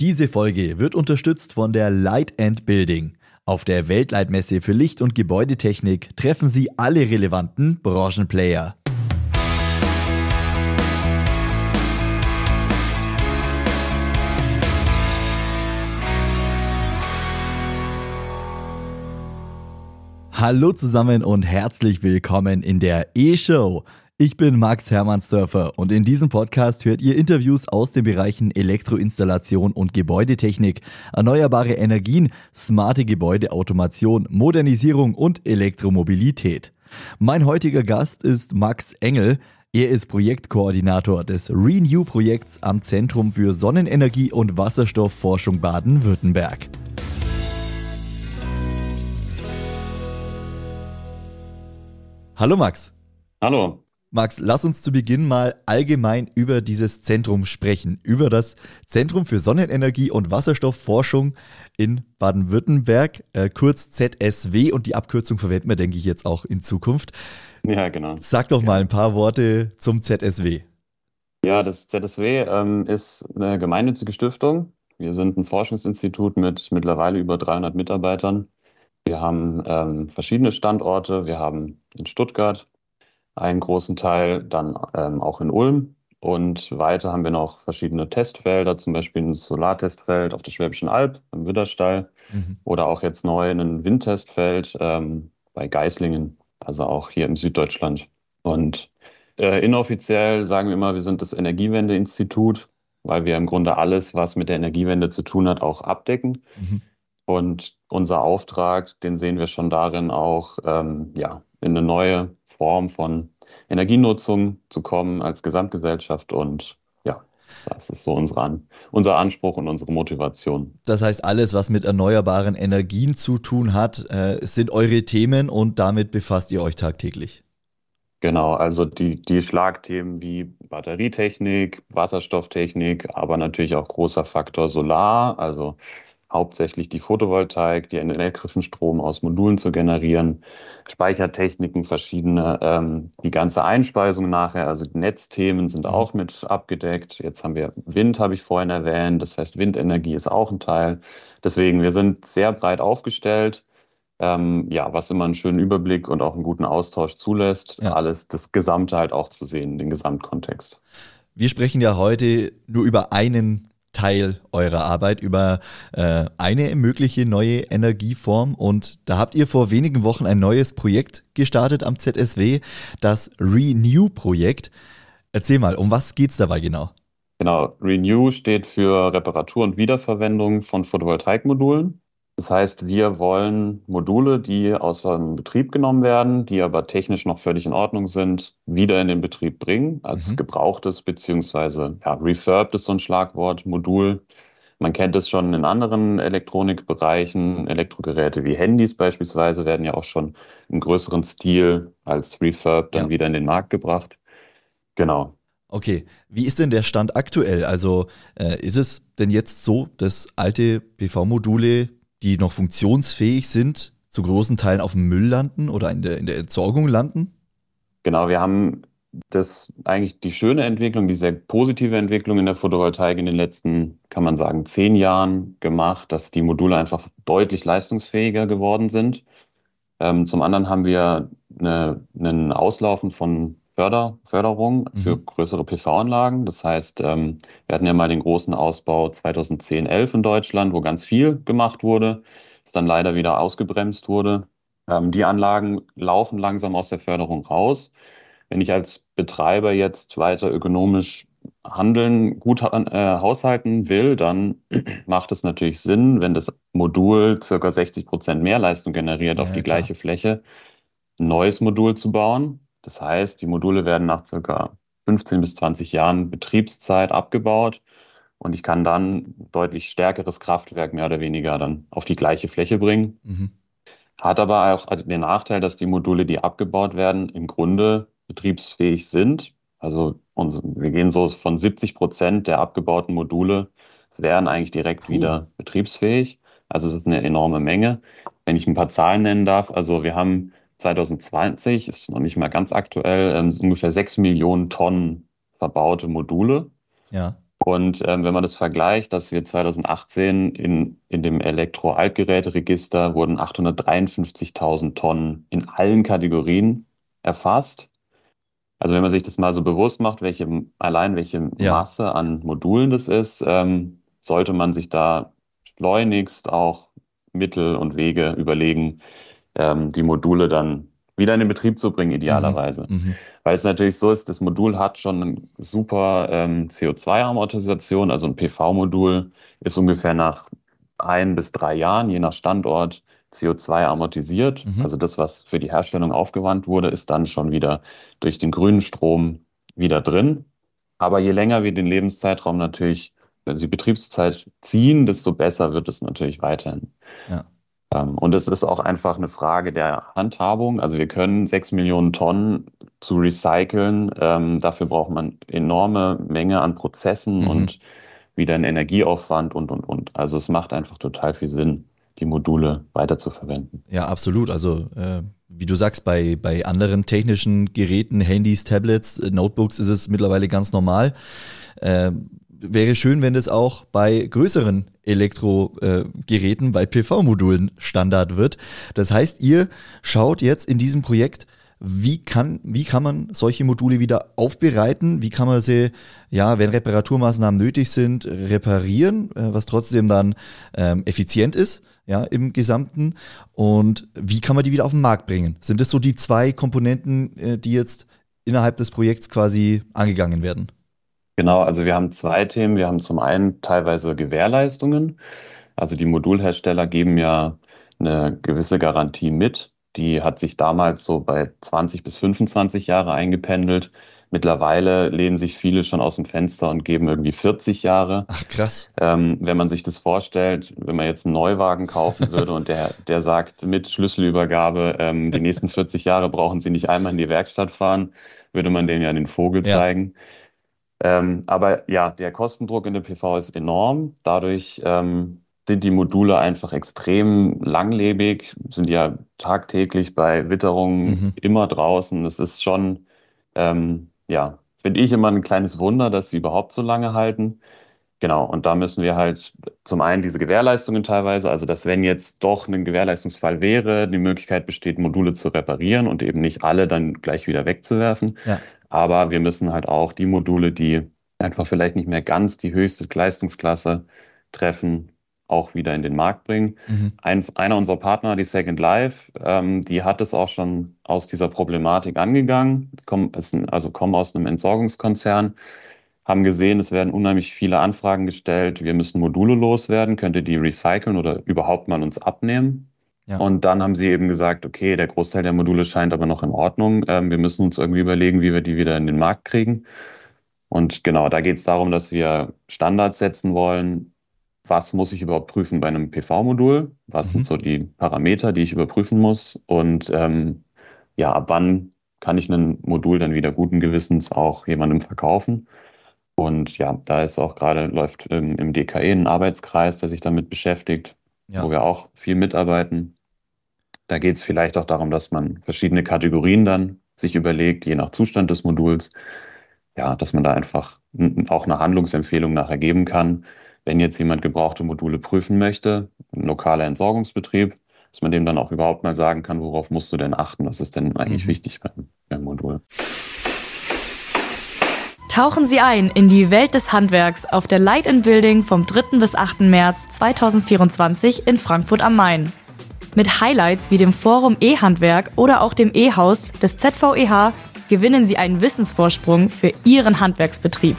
Diese Folge wird unterstützt von der Light and Building. Auf der Weltleitmesse für Licht- und Gebäudetechnik treffen Sie alle relevanten Branchenplayer. Hallo zusammen und herzlich willkommen in der E-Show. Ich bin Max Hermannsdörfer und in diesem Podcast hört ihr Interviews aus den Bereichen Elektroinstallation und Gebäudetechnik, erneuerbare Energien, smarte Gebäudeautomation, Modernisierung und Elektromobilität. Mein heutiger Gast ist Max Engel. Er ist Projektkoordinator des Renew-Projekts am Zentrum für Sonnenenergie und Wasserstoffforschung Baden-Württemberg. Hallo Max. Hallo. Max, lass uns zu Beginn mal allgemein über dieses Zentrum sprechen, über das Zentrum für Sonnenenergie und Wasserstoffforschung in Baden-Württemberg, äh, kurz ZSW und die Abkürzung verwenden wir, denke ich, jetzt auch in Zukunft. Ja, genau. Sag doch mal ein paar Worte zum ZSW. Ja, das ZSW ähm, ist eine gemeinnützige Stiftung. Wir sind ein Forschungsinstitut mit mittlerweile über 300 Mitarbeitern. Wir haben ähm, verschiedene Standorte. Wir haben in Stuttgart, einen großen Teil dann ähm, auch in Ulm. Und weiter haben wir noch verschiedene Testfelder, zum Beispiel ein Solartestfeld auf der Schwäbischen Alb im Widderstall mhm. oder auch jetzt neu ein Windtestfeld ähm, bei Geislingen, also auch hier in Süddeutschland. Und äh, inoffiziell sagen wir immer, wir sind das Energiewendeinstitut, weil wir im Grunde alles, was mit der Energiewende zu tun hat, auch abdecken. Mhm. Und unser Auftrag, den sehen wir schon darin, auch ähm, ja, in eine neue Form von Energienutzung zu kommen als Gesamtgesellschaft. Und ja, das ist so unser, unser Anspruch und unsere Motivation. Das heißt, alles, was mit erneuerbaren Energien zu tun hat, äh, sind eure Themen und damit befasst ihr euch tagtäglich. Genau, also die, die Schlagthemen wie Batterietechnik, Wasserstofftechnik, aber natürlich auch großer Faktor Solar, also hauptsächlich die Photovoltaik, den elektrischen Strom aus Modulen zu generieren, Speichertechniken, verschiedene, ähm, die ganze Einspeisung nachher, also Netzthemen sind mhm. auch mit abgedeckt. Jetzt haben wir Wind, habe ich vorhin erwähnt, das heißt Windenergie ist auch ein Teil. Deswegen, wir sind sehr breit aufgestellt. Ähm, ja, was immer einen schönen Überblick und auch einen guten Austausch zulässt, ja. alles das Gesamte halt auch zu sehen, den Gesamtkontext. Wir sprechen ja heute nur über einen Teil eurer Arbeit über äh, eine mögliche neue Energieform. Und da habt ihr vor wenigen Wochen ein neues Projekt gestartet am ZSW, das Renew-Projekt. Erzähl mal, um was geht es dabei genau? Genau, Renew steht für Reparatur und Wiederverwendung von Photovoltaikmodulen. Das heißt, wir wollen Module, die aus dem Betrieb genommen werden, die aber technisch noch völlig in Ordnung sind, wieder in den Betrieb bringen, als mhm. gebrauchtes beziehungsweise ja, refurbed ist so ein Schlagwort, Modul. Man kennt es schon in anderen Elektronikbereichen. Elektrogeräte wie Handys beispielsweise werden ja auch schon im größeren Stil als Refurb dann ja. wieder in den Markt gebracht. Genau. Okay, wie ist denn der Stand aktuell? Also äh, ist es denn jetzt so, dass alte PV-Module die noch funktionsfähig sind, zu großen Teilen auf dem Müll landen oder in der, in der Entsorgung landen? Genau, wir haben das eigentlich die schöne Entwicklung, die sehr positive Entwicklung in der Photovoltaik in den letzten, kann man sagen, zehn Jahren gemacht, dass die Module einfach deutlich leistungsfähiger geworden sind. Ähm, zum anderen haben wir eine, einen Auslaufen von Förder, Förderung für mhm. größere PV-Anlagen. Das heißt, ähm, wir hatten ja mal den großen Ausbau 2010, 11 in Deutschland, wo ganz viel gemacht wurde, es dann leider wieder ausgebremst wurde. Ähm, die Anlagen laufen langsam aus der Förderung raus. Wenn ich als Betreiber jetzt weiter ökonomisch handeln, gut äh, haushalten will, dann macht es natürlich Sinn, wenn das Modul circa 60 Prozent mehr Leistung generiert ja, auf die klar. gleiche Fläche, ein neues Modul zu bauen das heißt, die Module werden nach circa 15 bis 20 Jahren Betriebszeit abgebaut und ich kann dann deutlich stärkeres Kraftwerk mehr oder weniger dann auf die gleiche Fläche bringen. Mhm. Hat aber auch den Nachteil, dass die Module, die abgebaut werden, im Grunde betriebsfähig sind. Also wir gehen so von 70 Prozent der abgebauten Module, wären eigentlich direkt cool. wieder betriebsfähig. Also es ist eine enorme Menge. Wenn ich ein paar Zahlen nennen darf, also wir haben 2020, ist noch nicht mal ganz aktuell, ähm, ungefähr 6 Millionen Tonnen verbaute Module. Ja. Und ähm, wenn man das vergleicht, dass wir 2018 in, in dem Elektro-Altgeräteregister wurden 853.000 Tonnen in allen Kategorien erfasst. Also wenn man sich das mal so bewusst macht, welche allein welche ja. Masse an Modulen das ist, ähm, sollte man sich da schleunigst auch Mittel und Wege überlegen, ähm, die Module dann wieder in den Betrieb zu bringen, idealerweise. Mhm. mhm. Weil es natürlich so ist, das Modul hat schon eine super ähm, CO2-Amortisation, also ein PV-Modul ist ungefähr nach ein bis drei Jahren, je nach Standort, CO2 amortisiert. Mhm. Also das, was für die Herstellung aufgewandt wurde, ist dann schon wieder durch den grünen Strom wieder drin. Aber je länger wir den Lebenszeitraum natürlich, wenn sie Betriebszeit ziehen, desto besser wird es natürlich weiterhin. Ja. Ähm, und es ist auch einfach eine Frage der Handhabung. Also wir können sechs Millionen Tonnen zu recyceln. Ähm, dafür braucht man enorme Menge an Prozessen mhm. und wieder einen Energieaufwand und, und, und. Also es macht einfach total viel Sinn, die Module weiterzuverwenden. Ja, absolut. Also äh, wie du sagst, bei, bei anderen technischen Geräten, Handys, Tablets, äh, Notebooks ist es mittlerweile ganz normal. Äh, wäre schön, wenn das auch bei größeren Elektrogeräten, bei PV-Modulen Standard wird. Das heißt, ihr schaut jetzt in diesem Projekt, wie kann, wie kann man solche Module wieder aufbereiten? Wie kann man sie, ja, wenn Reparaturmaßnahmen nötig sind, reparieren, äh, was trotzdem dann ähm, effizient ist, ja, im Gesamten? Und wie kann man die wieder auf den Markt bringen? Sind das so die zwei Komponenten, äh, die jetzt innerhalb des Projekts quasi angegangen werden? Genau, also wir haben zwei Themen. Wir haben zum einen teilweise Gewährleistungen. Also die Modulhersteller geben ja eine gewisse Garantie mit. Die hat sich damals so bei 20 bis 25 Jahre eingependelt. Mittlerweile lehnen sich viele schon aus dem Fenster und geben irgendwie 40 Jahre. Ach krass. Ähm, wenn man sich das vorstellt, wenn man jetzt einen Neuwagen kaufen würde und der, der sagt mit Schlüsselübergabe, ähm, die nächsten 40 Jahre brauchen Sie nicht einmal in die Werkstatt fahren, würde man denen ja den Vogel ja. zeigen. Ähm, aber ja, der Kostendruck in der PV ist enorm. Dadurch ähm, sind die Module einfach extrem langlebig, sind ja tagtäglich bei Witterungen mhm. immer draußen. Es ist schon, ähm, ja, finde ich immer ein kleines Wunder, dass sie überhaupt so lange halten. Genau, und da müssen wir halt zum einen diese Gewährleistungen teilweise, also dass wenn jetzt doch ein Gewährleistungsfall wäre, die Möglichkeit besteht, Module zu reparieren und eben nicht alle dann gleich wieder wegzuwerfen. Ja. Aber wir müssen halt auch die Module, die einfach vielleicht nicht mehr ganz die höchste Leistungsklasse treffen, auch wieder in den Markt bringen. Mhm. Ein, einer unserer Partner, die Second Life, ähm, die hat es auch schon aus dieser Problematik angegangen, kommen, also kommen aus einem Entsorgungskonzern, haben gesehen, es werden unheimlich viele Anfragen gestellt, wir müssen Module loswerden, könnt ihr die recyceln oder überhaupt mal uns abnehmen? Ja. Und dann haben sie eben gesagt, okay, der Großteil der Module scheint aber noch in Ordnung. Ähm, wir müssen uns irgendwie überlegen, wie wir die wieder in den Markt kriegen. Und genau, da geht es darum, dass wir Standards setzen wollen. Was muss ich überhaupt prüfen bei einem PV-Modul? Was mhm. sind so die Parameter, die ich überprüfen muss? Und ähm, ja, ab wann kann ich ein Modul dann wieder guten Gewissens auch jemandem verkaufen? Und ja, da ist auch gerade, läuft im, im DKE ein Arbeitskreis, der sich damit beschäftigt, ja. wo wir auch viel mitarbeiten. Da geht es vielleicht auch darum, dass man verschiedene Kategorien dann sich überlegt, je nach Zustand des Moduls. Ja, dass man da einfach auch eine Handlungsempfehlung nachher geben kann. Wenn jetzt jemand gebrauchte Module prüfen möchte, ein lokaler Entsorgungsbetrieb, dass man dem dann auch überhaupt mal sagen kann, worauf musst du denn achten? Was ist denn eigentlich mhm. wichtig beim, beim Modul? Tauchen Sie ein in die Welt des Handwerks auf der Light in Building vom 3. bis 8. März 2024 in Frankfurt am Main mit Highlights wie dem Forum E-Handwerk oder auch dem E-Haus des ZVEH gewinnen Sie einen Wissensvorsprung für Ihren Handwerksbetrieb.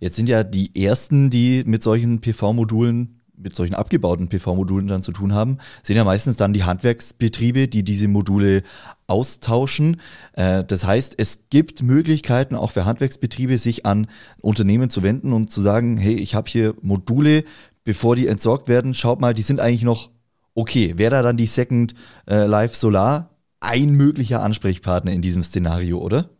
Jetzt sind ja die ersten, die mit solchen PV-Modulen mit solchen abgebauten PV-Modulen dann zu tun haben, sind ja meistens dann die Handwerksbetriebe, die diese Module austauschen. Äh, das heißt, es gibt Möglichkeiten auch für Handwerksbetriebe, sich an Unternehmen zu wenden und zu sagen, hey, ich habe hier Module, bevor die entsorgt werden, schaut mal, die sind eigentlich noch okay. Wäre da dann die Second äh, Life Solar ein möglicher Ansprechpartner in diesem Szenario, oder?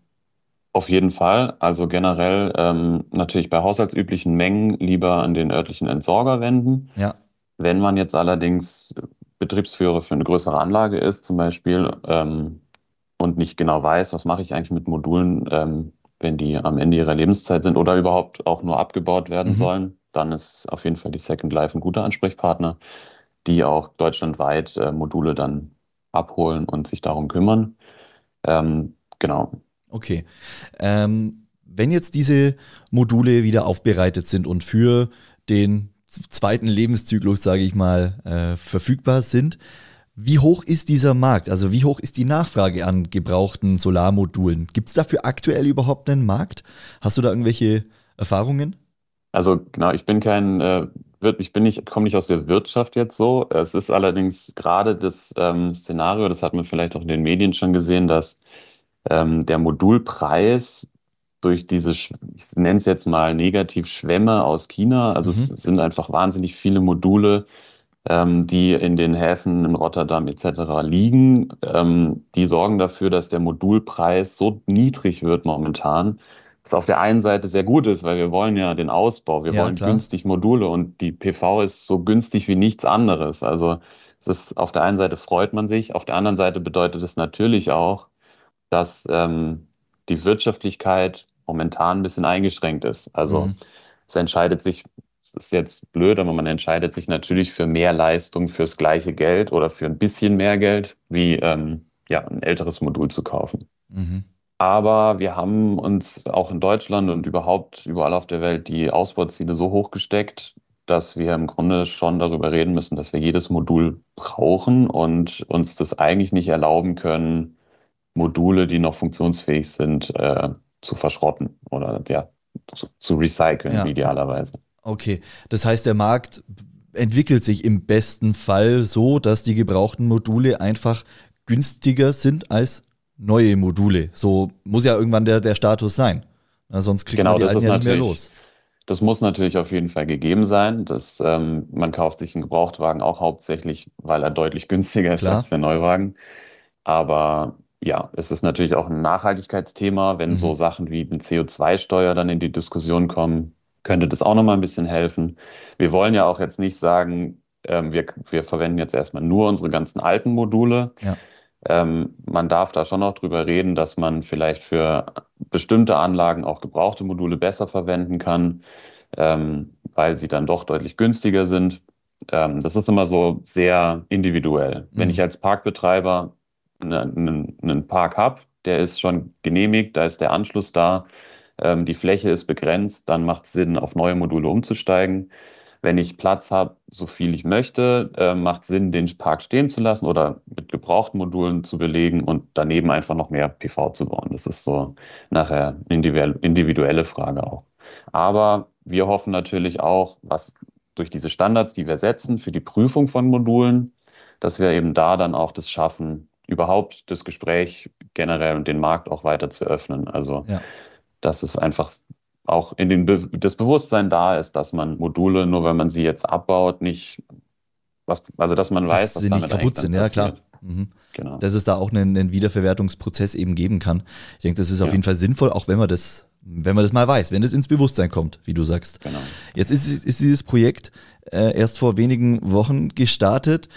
Auf jeden Fall. Also generell ähm, natürlich bei haushaltsüblichen Mengen lieber an den örtlichen Entsorger wenden. Ja. Wenn man jetzt allerdings Betriebsführer für eine größere Anlage ist, zum Beispiel, ähm, und nicht genau weiß, was mache ich eigentlich mit Modulen, ähm, wenn die am Ende ihrer Lebenszeit sind oder überhaupt auch nur abgebaut werden mhm. sollen, dann ist auf jeden Fall die Second Life ein guter Ansprechpartner, die auch deutschlandweit äh, Module dann abholen und sich darum kümmern. Ähm, genau. Okay. Ähm, wenn jetzt diese Module wieder aufbereitet sind und für den zweiten Lebenszyklus, sage ich mal, äh, verfügbar sind, wie hoch ist dieser Markt? Also wie hoch ist die Nachfrage an gebrauchten Solarmodulen? Gibt es dafür aktuell überhaupt einen Markt? Hast du da irgendwelche Erfahrungen? Also genau, ich bin kein, äh, ich bin nicht, komme nicht aus der Wirtschaft jetzt so. Es ist allerdings gerade das ähm, Szenario, das hat man vielleicht auch in den Medien schon gesehen, dass ähm, der Modulpreis durch diese, ich nenne es jetzt mal negativ Schwämme aus China, also mhm. es sind einfach wahnsinnig viele Module, ähm, die in den Häfen in Rotterdam etc. liegen, ähm, die sorgen dafür, dass der Modulpreis so niedrig wird momentan, was auf der einen Seite sehr gut ist, weil wir wollen ja den Ausbau, wir ja, wollen klar. günstig Module und die PV ist so günstig wie nichts anderes. Also es ist auf der einen Seite freut man sich, auf der anderen Seite bedeutet es natürlich auch, dass ähm, die Wirtschaftlichkeit momentan ein bisschen eingeschränkt ist. Also mhm. es entscheidet sich ist jetzt blöd, aber man entscheidet sich natürlich für mehr Leistung fürs gleiche Geld oder für ein bisschen mehr Geld, wie ähm, ja, ein älteres Modul zu kaufen. Mhm. Aber wir haben uns auch in Deutschland und überhaupt überall auf der Welt die Ausbauziele so hoch gesteckt, dass wir im Grunde schon darüber reden müssen, dass wir jedes Modul brauchen und uns das eigentlich nicht erlauben können, Module, die noch funktionsfähig sind, äh, zu verschrotten oder ja, zu, zu recyceln, ja. idealerweise. Okay, das heißt, der Markt entwickelt sich im besten Fall so, dass die gebrauchten Module einfach günstiger sind als neue Module. So muss ja irgendwann der, der Status sein. Na, sonst kriegt genau, man die alten ja nicht mehr los. Das muss natürlich auf jeden Fall gegeben sein. Dass, ähm, man kauft sich einen Gebrauchtwagen auch hauptsächlich, weil er deutlich günstiger ist Klar. als der Neuwagen. Aber ja, es ist natürlich auch ein Nachhaltigkeitsthema, wenn mhm. so Sachen wie eine CO2-Steuer dann in die Diskussion kommen könnte das auch nochmal ein bisschen helfen. Wir wollen ja auch jetzt nicht sagen, ähm, wir, wir verwenden jetzt erstmal nur unsere ganzen alten Module. Ja. Ähm, man darf da schon noch drüber reden, dass man vielleicht für bestimmte Anlagen auch gebrauchte Module besser verwenden kann, ähm, weil sie dann doch deutlich günstiger sind. Ähm, das ist immer so sehr individuell. Mhm. Wenn ich als Parkbetreiber einen, einen Park habe, der ist schon genehmigt, da ist der Anschluss da, ähm, die Fläche ist begrenzt, dann macht es Sinn, auf neue Module umzusteigen. Wenn ich Platz habe, so viel ich möchte, äh, macht Sinn, den Park stehen zu lassen oder mit gebrauchten Modulen zu belegen und daneben einfach noch mehr PV zu bauen. Das ist so nachher individuelle Frage auch. Aber wir hoffen natürlich auch, was durch diese Standards, die wir setzen für die Prüfung von Modulen, dass wir eben da dann auch das schaffen, überhaupt das Gespräch generell und den Markt auch weiter zu öffnen. Also ja dass es einfach auch in den Be das Bewusstsein da ist, dass man Module, nur wenn man sie jetzt abbaut, nicht, was, also dass man dass weiß, dass sie nicht kaputt sind, ja klar. Mhm. Genau. Dass es da auch einen, einen, Wiederverwertungsprozess eben geben kann. Ich denke, das ist auf ja. jeden Fall sinnvoll, auch wenn man das, wenn man das mal weiß, wenn es ins Bewusstsein kommt, wie du sagst. Genau. Jetzt ist, ist dieses Projekt äh, erst vor wenigen Wochen gestartet.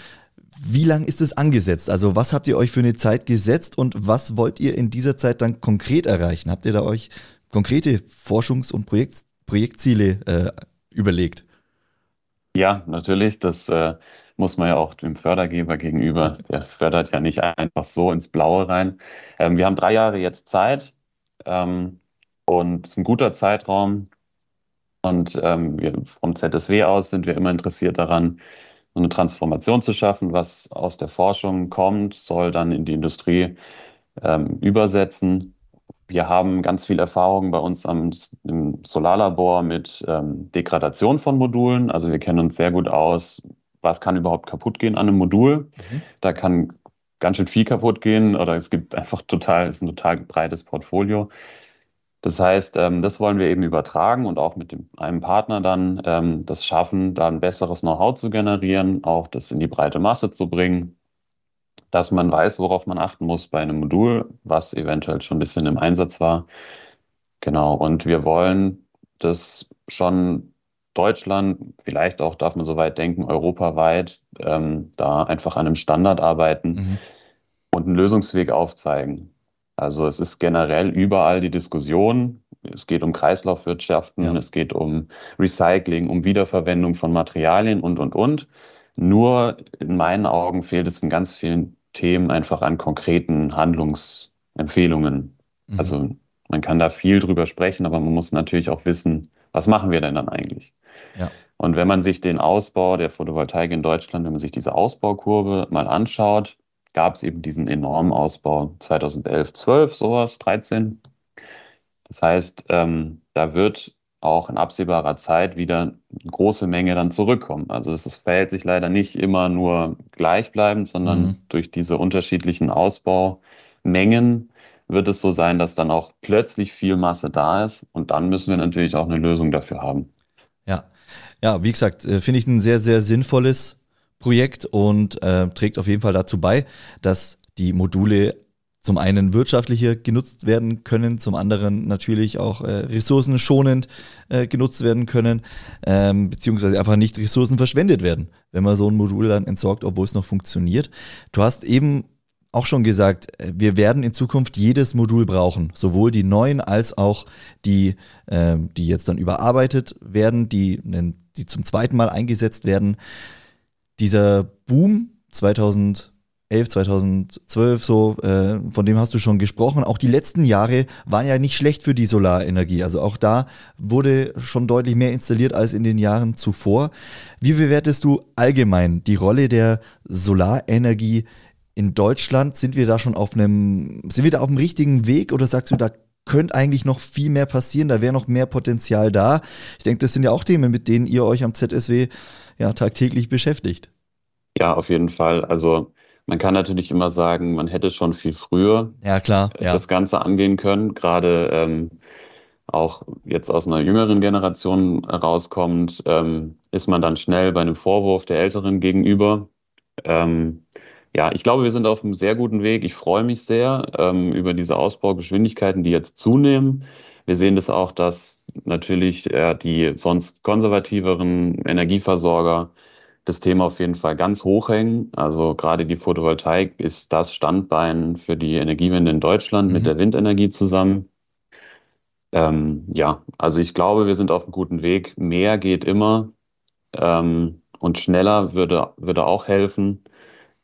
Wie lang ist es angesetzt? Also was habt ihr euch für eine Zeit gesetzt und was wollt ihr in dieser Zeit dann konkret erreichen? Habt ihr da euch konkrete Forschungs- und Projekt Projektziele äh, überlegt? Ja, natürlich. Das äh, muss man ja auch dem Fördergeber gegenüber, der fördert ja nicht einfach so ins Blaue rein. Ähm, wir haben drei Jahre jetzt Zeit ähm, und es ist ein guter Zeitraum. Und ähm, wir, vom ZSW aus sind wir immer interessiert daran, eine Transformation zu schaffen, was aus der Forschung kommt, soll dann in die Industrie ähm, übersetzen. Wir haben ganz viel Erfahrung bei uns am, im Solarlabor mit ähm, Degradation von Modulen. Also wir kennen uns sehr gut aus, was kann überhaupt kaputt gehen an einem Modul. Mhm. Da kann ganz schön viel kaputt gehen oder es gibt einfach total, es ist ein total breites Portfolio. Das heißt, ähm, das wollen wir eben übertragen und auch mit dem, einem Partner dann ähm, das schaffen, da ein besseres Know-how zu generieren, auch das in die breite Masse zu bringen dass man weiß, worauf man achten muss bei einem Modul, was eventuell schon ein bisschen im Einsatz war. Genau, und wir wollen das schon Deutschland, vielleicht auch darf man so weit denken, europaweit, ähm, da einfach an einem Standard arbeiten mhm. und einen Lösungsweg aufzeigen. Also es ist generell überall die Diskussion. Es geht um Kreislaufwirtschaften, ja. es geht um Recycling, um Wiederverwendung von Materialien und, und, und. Nur in meinen Augen fehlt es in ganz vielen Themen einfach an konkreten Handlungsempfehlungen. Mhm. Also man kann da viel drüber sprechen, aber man muss natürlich auch wissen, was machen wir denn dann eigentlich? Ja. Und wenn man sich den Ausbau der Photovoltaik in Deutschland, wenn man sich diese Ausbaukurve mal anschaut, gab es eben diesen enormen Ausbau 2011, 12, sowas, 13. Das heißt, ähm, da wird auch in absehbarer Zeit wieder eine große Menge dann zurückkommen. Also es verhält sich leider nicht immer nur gleichbleibend, sondern mhm. durch diese unterschiedlichen Ausbaumengen wird es so sein, dass dann auch plötzlich viel Masse da ist und dann müssen wir natürlich auch eine Lösung dafür haben. Ja, ja, wie gesagt, äh, finde ich ein sehr, sehr sinnvolles Projekt und äh, trägt auf jeden Fall dazu bei, dass die Module zum einen wirtschaftlicher genutzt werden können, zum anderen natürlich auch äh, ressourcenschonend äh, genutzt werden können, ähm, beziehungsweise einfach nicht Ressourcen verschwendet werden, wenn man so ein Modul dann entsorgt, obwohl es noch funktioniert. Du hast eben auch schon gesagt, äh, wir werden in Zukunft jedes Modul brauchen, sowohl die neuen als auch die, äh, die jetzt dann überarbeitet werden, die, die zum zweiten Mal eingesetzt werden. Dieser Boom 2011, 2012, so, äh, von dem hast du schon gesprochen. Auch die letzten Jahre waren ja nicht schlecht für die Solarenergie. Also auch da wurde schon deutlich mehr installiert als in den Jahren zuvor. Wie bewertest du allgemein die Rolle der Solarenergie in Deutschland sind wir da schon auf einem, sind wir da auf dem richtigen Weg oder sagst du, da könnte eigentlich noch viel mehr passieren, da wäre noch mehr Potenzial da? Ich denke, das sind ja auch Themen, mit denen ihr euch am ZSW ja tagtäglich beschäftigt. Ja, auf jeden Fall. Also man kann natürlich immer sagen, man hätte schon viel früher ja, klar, ja. das Ganze angehen können, gerade ähm, auch jetzt aus einer jüngeren Generation rauskommt, ähm, ist man dann schnell bei einem Vorwurf der Älteren gegenüber. Ähm, ja, ich glaube, wir sind auf einem sehr guten Weg. Ich freue mich sehr ähm, über diese Ausbaugeschwindigkeiten, die jetzt zunehmen. Wir sehen das auch, dass natürlich äh, die sonst konservativeren Energieversorger das Thema auf jeden Fall ganz hoch hängen. Also gerade die Photovoltaik ist das Standbein für die Energiewende in Deutschland mhm. mit der Windenergie zusammen. Ähm, ja, also ich glaube, wir sind auf einem guten Weg. Mehr geht immer ähm, und schneller würde, würde auch helfen.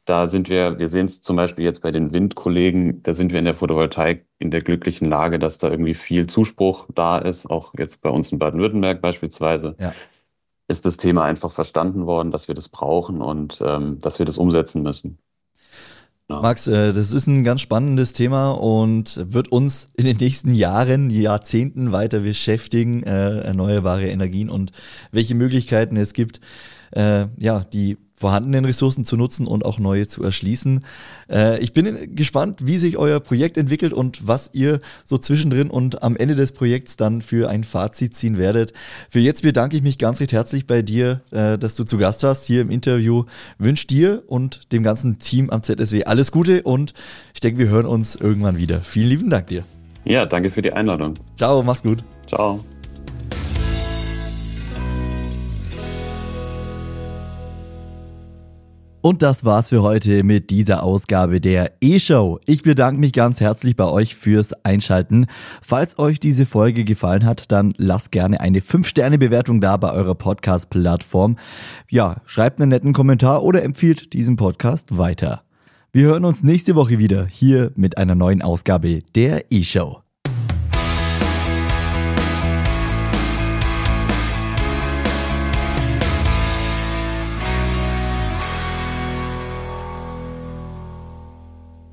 Da sind wir, wir sehen es zum Beispiel jetzt bei den Windkollegen, da sind wir in der Photovoltaik in der glücklichen Lage, dass da irgendwie viel Zuspruch da ist, auch jetzt bei uns in Baden-Württemberg beispielsweise. Ja. Ist das Thema einfach verstanden worden, dass wir das brauchen und ähm, dass wir das umsetzen müssen. Ja. Max, äh, das ist ein ganz spannendes Thema und wird uns in den nächsten Jahren, Jahrzehnten weiter beschäftigen, äh, erneuerbare Energien und welche Möglichkeiten es gibt, äh, ja, die vorhandenen Ressourcen zu nutzen und auch neue zu erschließen. Äh, ich bin gespannt, wie sich euer Projekt entwickelt und was ihr so zwischendrin und am Ende des Projekts dann für ein Fazit ziehen werdet. Für jetzt bedanke ich mich ganz recht herzlich bei dir, äh, dass du zu Gast warst hier im Interview. Wünsche dir und dem ganzen Team am ZSW alles Gute und ich denke, wir hören uns irgendwann wieder. Vielen lieben Dank dir. Ja, danke für die Einladung. Ciao, mach's gut. Ciao. Und das war's für heute mit dieser Ausgabe der E-Show. Ich bedanke mich ganz herzlich bei euch fürs Einschalten. Falls euch diese Folge gefallen hat, dann lasst gerne eine 5-Sterne-Bewertung da bei eurer Podcast-Plattform. Ja, schreibt einen netten Kommentar oder empfiehlt diesen Podcast weiter. Wir hören uns nächste Woche wieder hier mit einer neuen Ausgabe der E-Show.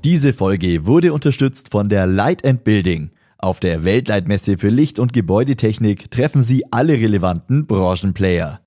Diese Folge wurde unterstützt von der Light and Building. Auf der Weltleitmesse für Licht- und Gebäudetechnik treffen Sie alle relevanten Branchenplayer.